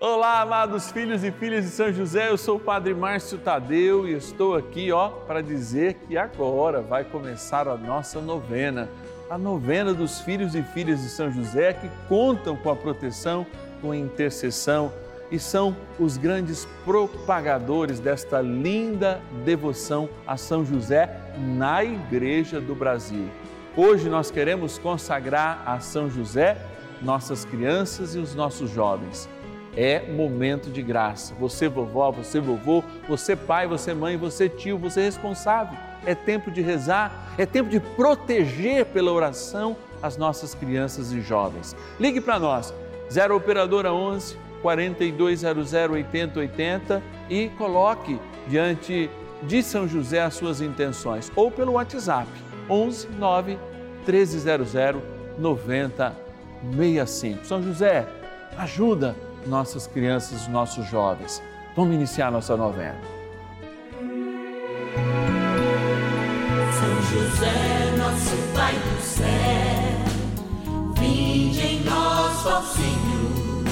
Olá, amados filhos e filhas de São José, eu sou o Padre Márcio Tadeu e estou aqui, ó, para dizer que agora vai começar a nossa novena, a novena dos filhos e filhas de São José que contam com a proteção, com a intercessão e são os grandes propagadores desta linda devoção a São José na Igreja do Brasil. Hoje nós queremos consagrar a São José nossas crianças e os nossos jovens é momento de graça. Você, vovó, você, vovô, você, pai, você, mãe, você, tio, você, responsável. É tempo de rezar, é tempo de proteger pela oração as nossas crianças e jovens. Ligue para nós, 0 Operadora 11 4200 8080 e coloque diante de São José as suas intenções ou pelo WhatsApp 11 9 1300 9065. São José, ajuda nossas crianças, nossos jovens. Vamos iniciar nossa novena. São José, nosso Pai do céu, vinde em nós, ó Senhor,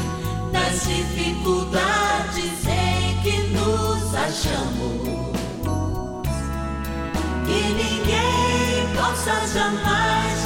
nas dificuldades em que nos achamos. Que ninguém possa jamais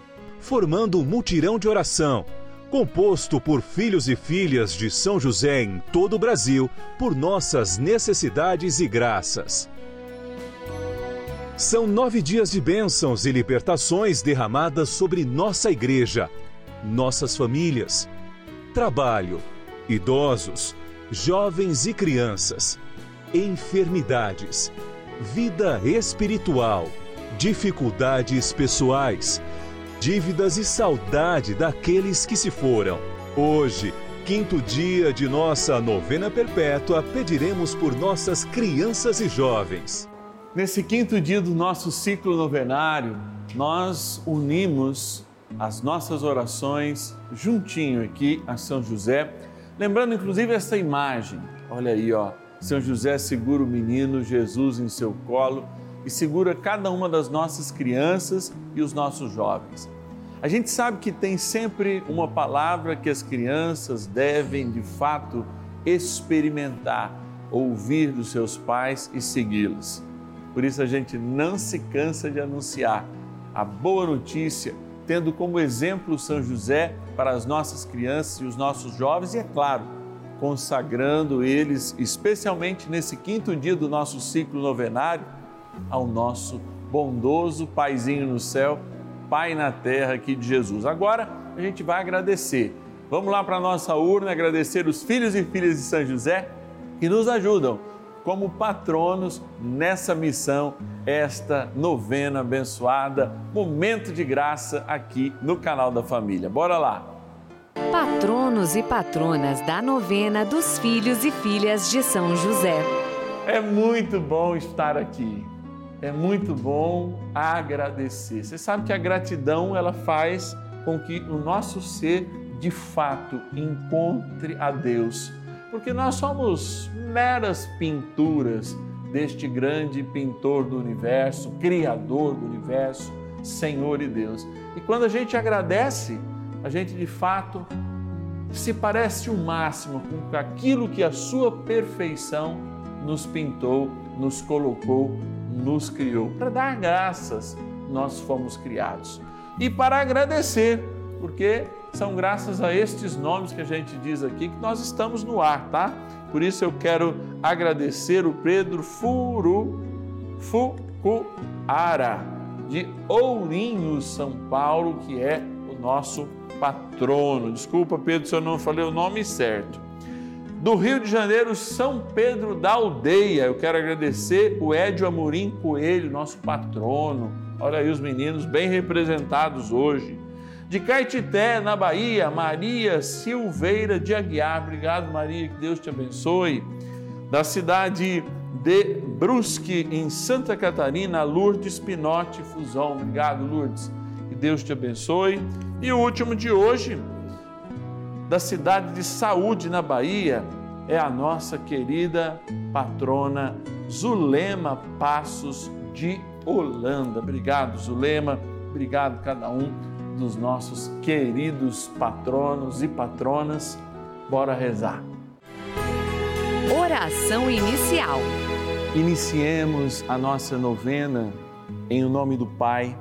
formando um mutirão de oração, composto por filhos e filhas de São José em todo o Brasil, por nossas necessidades e graças. São nove dias de bênçãos e libertações derramadas sobre nossa igreja, nossas famílias, trabalho, idosos, jovens e crianças, enfermidades vida espiritual, dificuldades pessoais, dívidas e saudade daqueles que se foram. Hoje, quinto dia de nossa novena perpétua, pediremos por nossas crianças e jovens. Nesse quinto dia do nosso ciclo novenário, nós unimos as nossas orações juntinho aqui a São José, lembrando inclusive essa imagem. Olha aí, ó são José segura o menino Jesus em seu colo e segura cada uma das nossas crianças e os nossos jovens. A gente sabe que tem sempre uma palavra que as crianças devem de fato experimentar, ouvir dos seus pais e segui-los. Por isso a gente não se cansa de anunciar a boa notícia, tendo como exemplo São José para as nossas crianças e os nossos jovens e, é claro, consagrando eles, especialmente nesse quinto dia do nosso ciclo novenário, ao nosso bondoso Paizinho no céu, Pai na terra aqui de Jesus. Agora a gente vai agradecer. Vamos lá para a nossa urna agradecer os filhos e filhas de São José que nos ajudam como patronos nessa missão, esta novena abençoada, momento de graça aqui no canal da família. Bora lá! Patronos e patronas da novena dos filhos e filhas de São José. É muito bom estar aqui. É muito bom agradecer. Você sabe que a gratidão ela faz com que o nosso ser de fato encontre a Deus, porque nós somos meras pinturas deste grande pintor do universo, criador do universo, Senhor e Deus. E quando a gente agradece, a gente de fato se parece o máximo com aquilo que a sua perfeição nos pintou, nos colocou, nos criou. Para dar graças, nós fomos criados. E para agradecer, porque são graças a estes nomes que a gente diz aqui que nós estamos no ar, tá? Por isso eu quero agradecer o Pedro Furu Fucuara, de Ourinho, São Paulo, que é o nosso patrono. Desculpa, Pedro, se eu não falei o nome certo. Do Rio de Janeiro, São Pedro da Aldeia. Eu quero agradecer o Édio Amorim Coelho, nosso patrono. Olha aí os meninos bem representados hoje. De Caetité, na Bahia, Maria Silveira de Aguiar. Obrigado, Maria, que Deus te abençoe. Da cidade de Brusque, em Santa Catarina, Lourdes Pinote Fusão. Obrigado, Lourdes. Que Deus te abençoe. E o último de hoje, da cidade de Saúde, na Bahia, é a nossa querida patrona Zulema Passos de Holanda. Obrigado, Zulema. Obrigado cada um dos nossos queridos patronos e patronas. Bora rezar. Oração inicial. Iniciemos a nossa novena em nome do Pai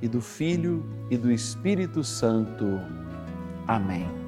e do Filho e do Espírito Santo. Amém.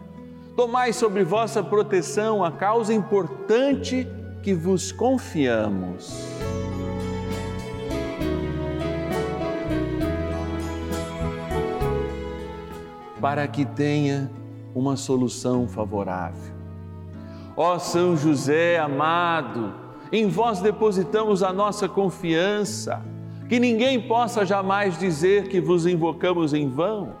Tomai sobre vossa proteção a causa importante que vos confiamos. para que tenha uma solução favorável. Ó São José amado, em vós depositamos a nossa confiança, que ninguém possa jamais dizer que vos invocamos em vão,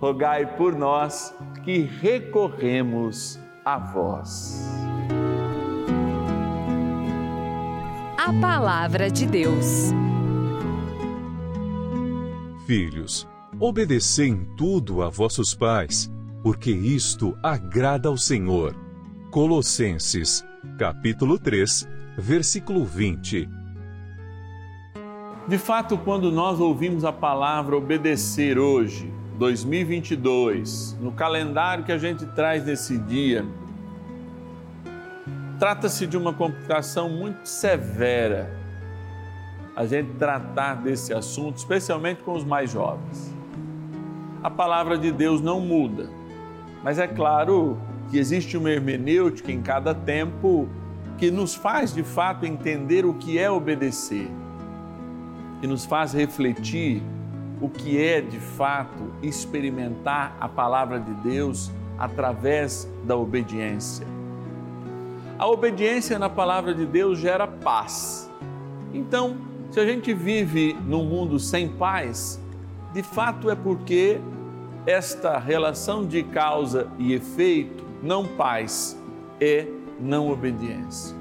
rogai por nós que recorremos a vós. A Palavra de Deus. Filhos, Obedecei em tudo a vossos pais, porque isto agrada ao Senhor. Colossenses, capítulo 3, versículo 20. De fato, quando nós ouvimos a palavra obedecer hoje, 2022, no calendário que a gente traz nesse dia, trata-se de uma complicação muito severa a gente tratar desse assunto, especialmente com os mais jovens a palavra de Deus não muda. Mas é claro que existe uma hermenêutica em cada tempo que nos faz de fato entender o que é obedecer, que nos faz refletir o que é de fato experimentar a palavra de Deus através da obediência. A obediência na palavra de Deus gera paz. Então, se a gente vive num mundo sem paz, de fato é porque esta relação de causa e efeito, não paz, é não obediência.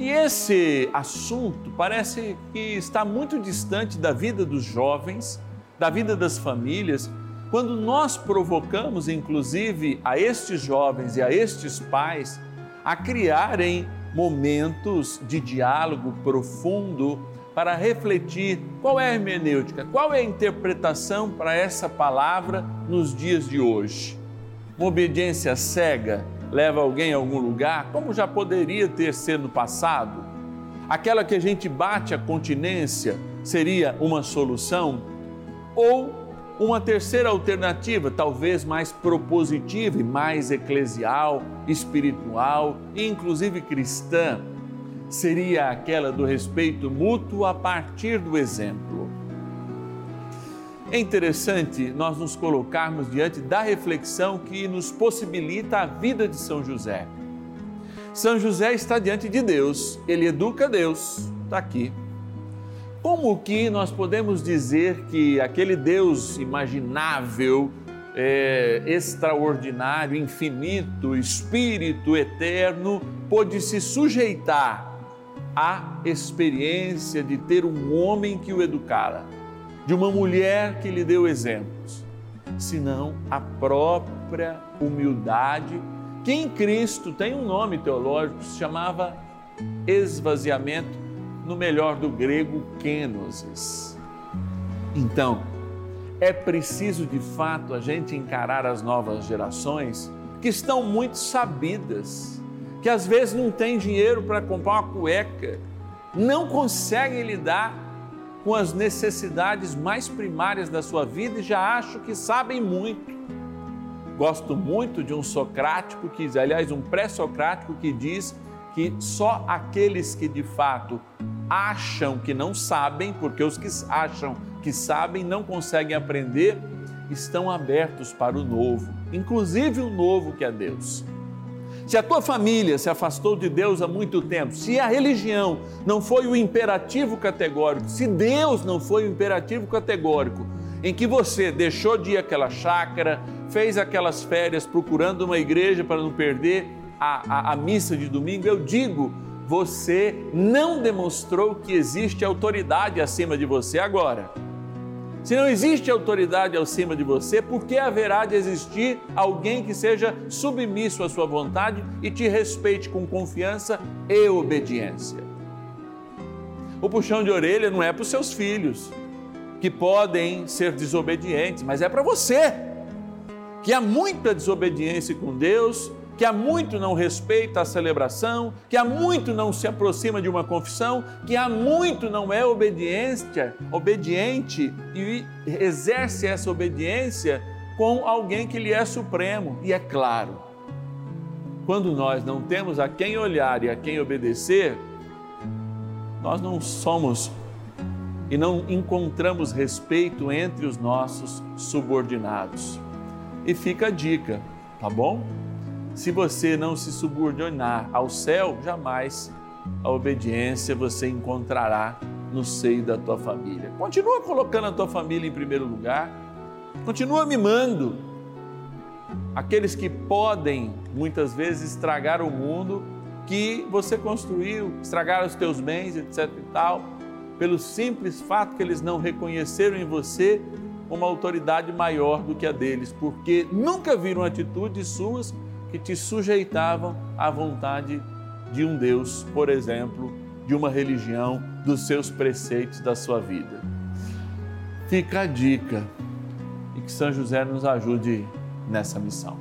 E esse assunto parece que está muito distante da vida dos jovens, da vida das famílias, quando nós provocamos, inclusive, a estes jovens e a estes pais a criarem momentos de diálogo profundo para refletir qual é a hermenêutica, qual é a interpretação para essa palavra nos dias de hoje. Uma obediência cega leva alguém a algum lugar, como já poderia ter sido no passado? Aquela que a gente bate a continência seria uma solução? Ou uma terceira alternativa, talvez mais propositiva e mais eclesial, espiritual e inclusive cristã, seria aquela do respeito mútuo a partir do exemplo. É interessante nós nos colocarmos diante da reflexão que nos possibilita a vida de São José. São José está diante de Deus, ele educa Deus, está aqui. Como que nós podemos dizer que aquele Deus imaginável, é, extraordinário, infinito, espírito eterno, pôde se sujeitar à experiência de ter um homem que o educara? De uma mulher que lhe deu exemplos, senão a própria humildade, que em Cristo tem um nome teológico, se chamava esvaziamento, no melhor do grego, kenosis. Então, é preciso de fato a gente encarar as novas gerações que estão muito sabidas, que às vezes não têm dinheiro para comprar uma cueca, não conseguem lidar com as necessidades mais primárias da sua vida e já acho que sabem muito. Gosto muito de um socrático que, aliás, um pré-socrático que diz que só aqueles que de fato acham que não sabem, porque os que acham que sabem não conseguem aprender, estão abertos para o novo, inclusive o novo que é Deus. Se a tua família se afastou de Deus há muito tempo, se a religião não foi o imperativo categórico, se Deus não foi o imperativo categórico, em que você deixou de ir àquela chácara, fez aquelas férias procurando uma igreja para não perder a, a, a missa de domingo, eu digo, você não demonstrou que existe autoridade acima de você agora. Se não existe autoridade acima de você, por que haverá de existir alguém que seja submisso à sua vontade e te respeite com confiança e obediência? O puxão de orelha não é para os seus filhos, que podem ser desobedientes, mas é para você, que há muita desobediência com Deus que há muito não respeita a celebração, que há muito não se aproxima de uma confissão, que há muito não é obediência, obediente e exerce essa obediência com alguém que lhe é supremo. E é claro, quando nós não temos a quem olhar e a quem obedecer, nós não somos e não encontramos respeito entre os nossos subordinados. E fica a dica, tá bom? Se você não se subordinar ao céu, jamais a obediência você encontrará no seio da tua família. Continua colocando a tua família em primeiro lugar. Continua mimando aqueles que podem muitas vezes estragar o mundo que você construiu, estragar os teus bens, etc e tal, pelo simples fato que eles não reconheceram em você uma autoridade maior do que a deles, porque nunca viram atitudes suas que te sujeitavam à vontade de um Deus, por exemplo, de uma religião, dos seus preceitos da sua vida. Fica a dica e que São José nos ajude nessa missão.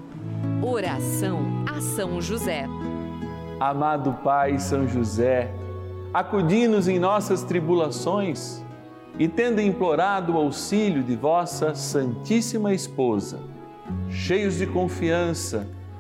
Oração a São José. Amado Pai São José, acudi-nos em nossas tribulações e, tendo implorado o auxílio de vossa Santíssima Esposa, cheios de confiança,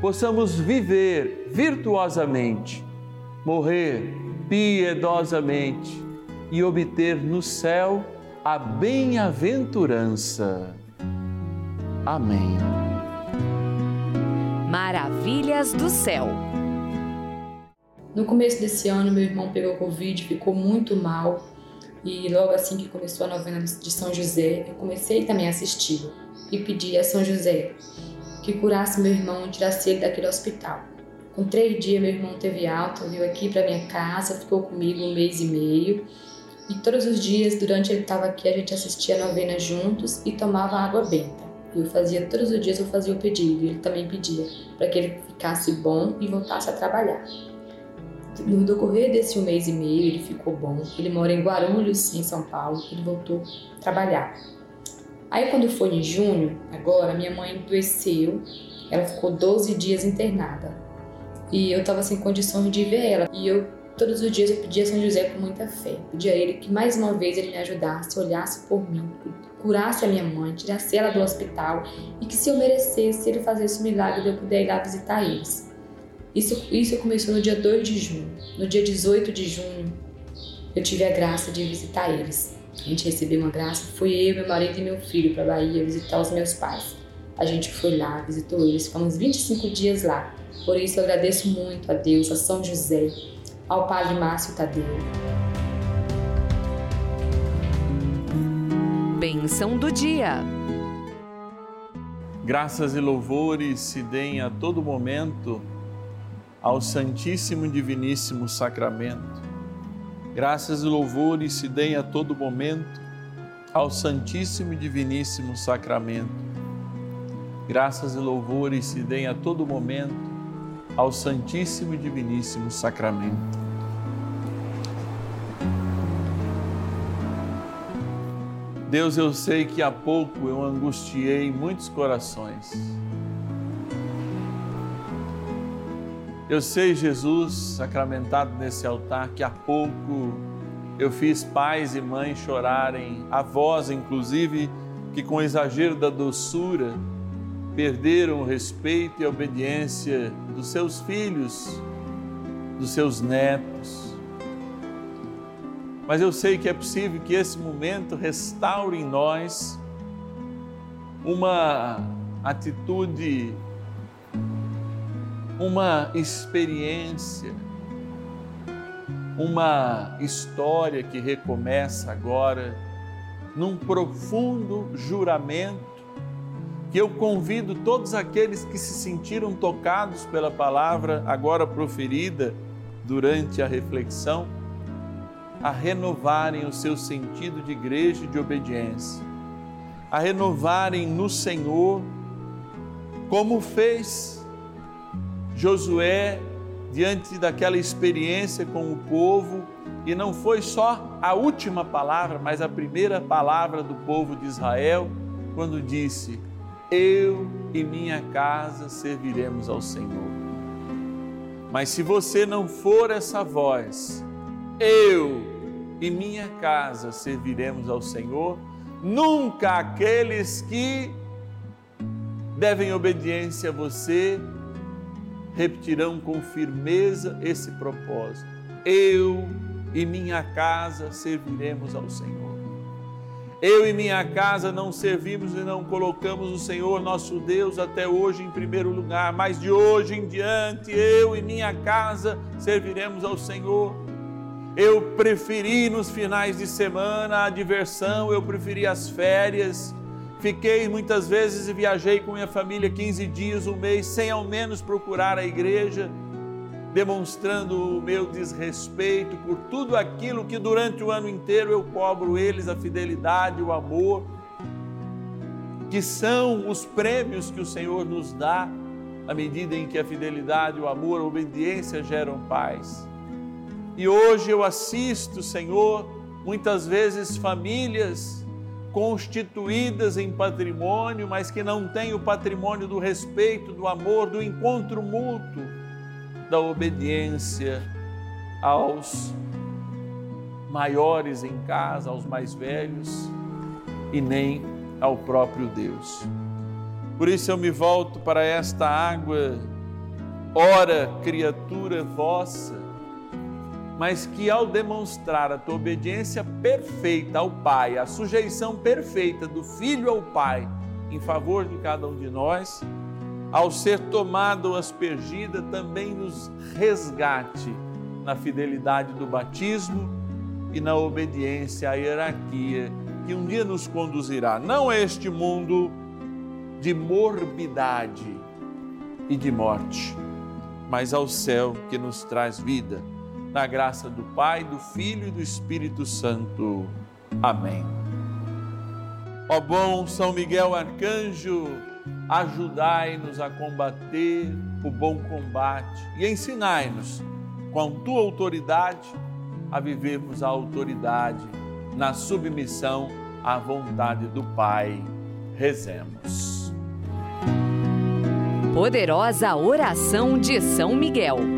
possamos viver virtuosamente, morrer piedosamente e obter no céu a bem-aventurança. Amém. Maravilhas do céu. No começo desse ano, meu irmão pegou Covid, ficou muito mal. E logo assim que começou a novena de São José, eu comecei também a assisti-lo e pedi a São José que curasse meu irmão e tirasse ele daquele hospital. Com três dias, meu irmão teve alta, veio aqui para minha casa, ficou comigo um mês e meio. E todos os dias, durante ele estava aqui, a gente assistia a novena juntos e tomava água benta. Eu fazia todos os dias, eu fazia o pedido, ele também pedia para que ele ficasse bom e voltasse a trabalhar. No decorrer desse um mês e meio, ele ficou bom. Ele mora em Guarulhos, em São Paulo. Ele voltou a trabalhar. Aí, quando foi em junho, agora, minha mãe adoeceu. Ela ficou 12 dias internada. E eu estava sem condições de ver ela. E eu, todos os dias, eu pedia a São José com muita fé. Pedia a ele que mais uma vez ele me ajudasse, olhasse por mim, curasse a minha mãe, tirasse ela do hospital e que se eu merecesse, ele fazesse o milagre de eu poder ir lá visitar eles. Isso, isso começou no dia 2 de junho. No dia 18 de junho, eu tive a graça de visitar eles. A gente recebeu uma graça. Fui eu, meu marido e meu filho para Bahia visitar os meus pais. A gente foi lá, visitou eles, ficamos 25 dias lá. Por isso eu agradeço muito a Deus, a São José, ao Padre Márcio Tadeu. Bênção do dia. Graças e louvores se deem a todo momento ao Santíssimo e Diviníssimo Sacramento. Graças e louvores se deem a todo momento ao Santíssimo e Diviníssimo Sacramento. Graças e louvores se deem a todo momento ao Santíssimo e Diviníssimo Sacramento. Deus, eu sei que há pouco eu angustiei muitos corações. Eu sei, Jesus, sacramentado nesse altar, que há pouco eu fiz pais e mães chorarem, avós, inclusive, que com exagero da doçura perderam o respeito e a obediência dos seus filhos, dos seus netos. Mas eu sei que é possível que esse momento restaure em nós uma atitude uma experiência, uma história que recomeça agora num profundo juramento que eu convido todos aqueles que se sentiram tocados pela palavra agora proferida durante a reflexão a renovarem o seu sentido de igreja e de obediência, a renovarem no Senhor, como fez Josué, diante daquela experiência com o povo, e não foi só a última palavra, mas a primeira palavra do povo de Israel, quando disse: Eu e minha casa serviremos ao Senhor. Mas se você não for essa voz, eu e minha casa serviremos ao Senhor, nunca aqueles que devem obediência a você repetirão com firmeza esse propósito. Eu e minha casa serviremos ao Senhor. Eu e minha casa não servimos e não colocamos o Senhor nosso Deus até hoje em primeiro lugar, mas de hoje em diante eu e minha casa serviremos ao Senhor. Eu preferi nos finais de semana a diversão, eu preferi as férias, Fiquei muitas vezes e viajei com minha família 15 dias, um mês, sem ao menos procurar a igreja, demonstrando o meu desrespeito por tudo aquilo que durante o ano inteiro eu cobro eles a fidelidade, o amor, que são os prêmios que o Senhor nos dá à medida em que a fidelidade, o amor, a obediência geram paz. E hoje eu assisto, Senhor, muitas vezes famílias constituídas em patrimônio, mas que não têm o patrimônio do respeito, do amor, do encontro mútuo, da obediência aos maiores em casa, aos mais velhos e nem ao próprio Deus. Por isso eu me volto para esta água, ora, criatura vossa, mas que ao demonstrar a tua obediência perfeita ao Pai, a sujeição perfeita do Filho ao Pai, em favor de cada um de nós, ao ser tomado aspergida, também nos resgate na fidelidade do batismo e na obediência à hierarquia que um dia nos conduzirá, não a este mundo de morbidade e de morte, mas ao céu que nos traz vida, na graça do Pai, do Filho e do Espírito Santo. Amém. Ó bom São Miguel Arcanjo, ajudai-nos a combater o bom combate e ensinai-nos, com tua autoridade, a vivermos a autoridade na submissão à vontade do Pai. Rezemos. Poderosa oração de São Miguel.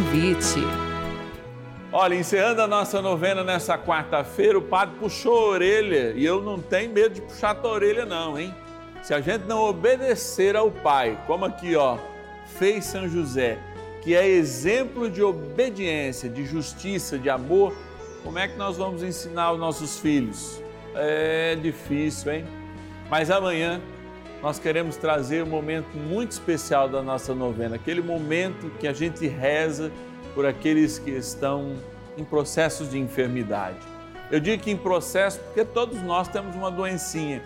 Convite. Olha, encerrando a nossa novena nessa quarta-feira, o padre puxou a orelha e eu não tenho medo de puxar a tua orelha, não, hein? Se a gente não obedecer ao Pai, como aqui, ó, fez São José, que é exemplo de obediência, de justiça, de amor, como é que nós vamos ensinar aos nossos filhos? É difícil, hein? Mas amanhã nós queremos trazer um momento muito especial da nossa novena, aquele momento que a gente reza por aqueles que estão em processos de enfermidade. Eu digo que em processo porque todos nós temos uma doencinha,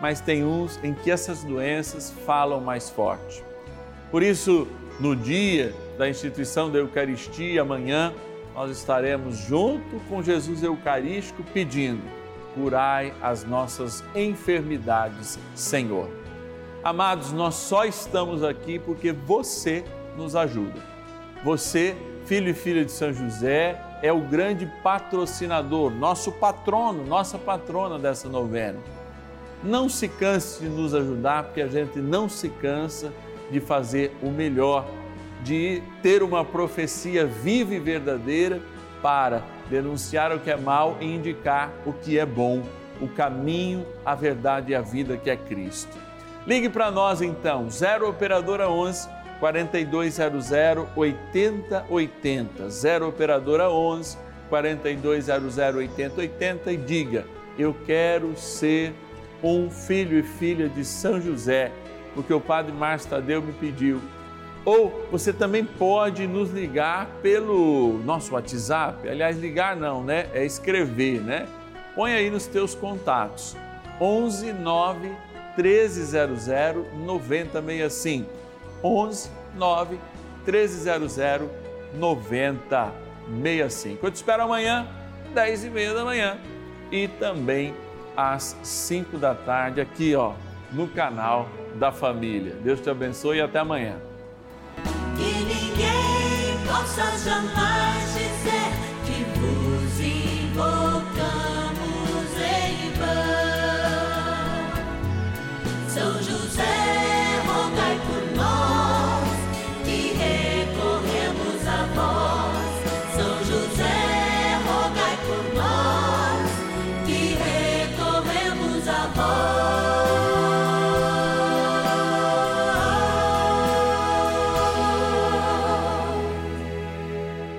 mas tem uns em que essas doenças falam mais forte. Por isso, no dia da instituição da Eucaristia, amanhã, nós estaremos junto com Jesus Eucarístico pedindo: curai as nossas enfermidades, Senhor. Amados, nós só estamos aqui porque você nos ajuda. Você, filho e filha de São José, é o grande patrocinador, nosso patrono, nossa patrona dessa novena. Não se canse de nos ajudar, porque a gente não se cansa de fazer o melhor, de ter uma profecia viva e verdadeira para denunciar o que é mal e indicar o que é bom, o caminho, a verdade e a vida que é Cristo. Ligue para nós então, 0 operadora 11 4200 8080, 0 operadora 11 4200 8080 e diga: eu quero ser um filho e filha de São José porque o Padre Márcio Tadeu me pediu. Ou você também pode nos ligar pelo nosso WhatsApp. Aliás, ligar não, né? É escrever, né? Põe aí nos teus contatos. 11 9 1300 9065. 11 9 1300 9065. Eu te espero amanhã, 10 e meia da manhã e também às 5 da tarde aqui, ó, no canal da família. Deus te abençoe e até amanhã.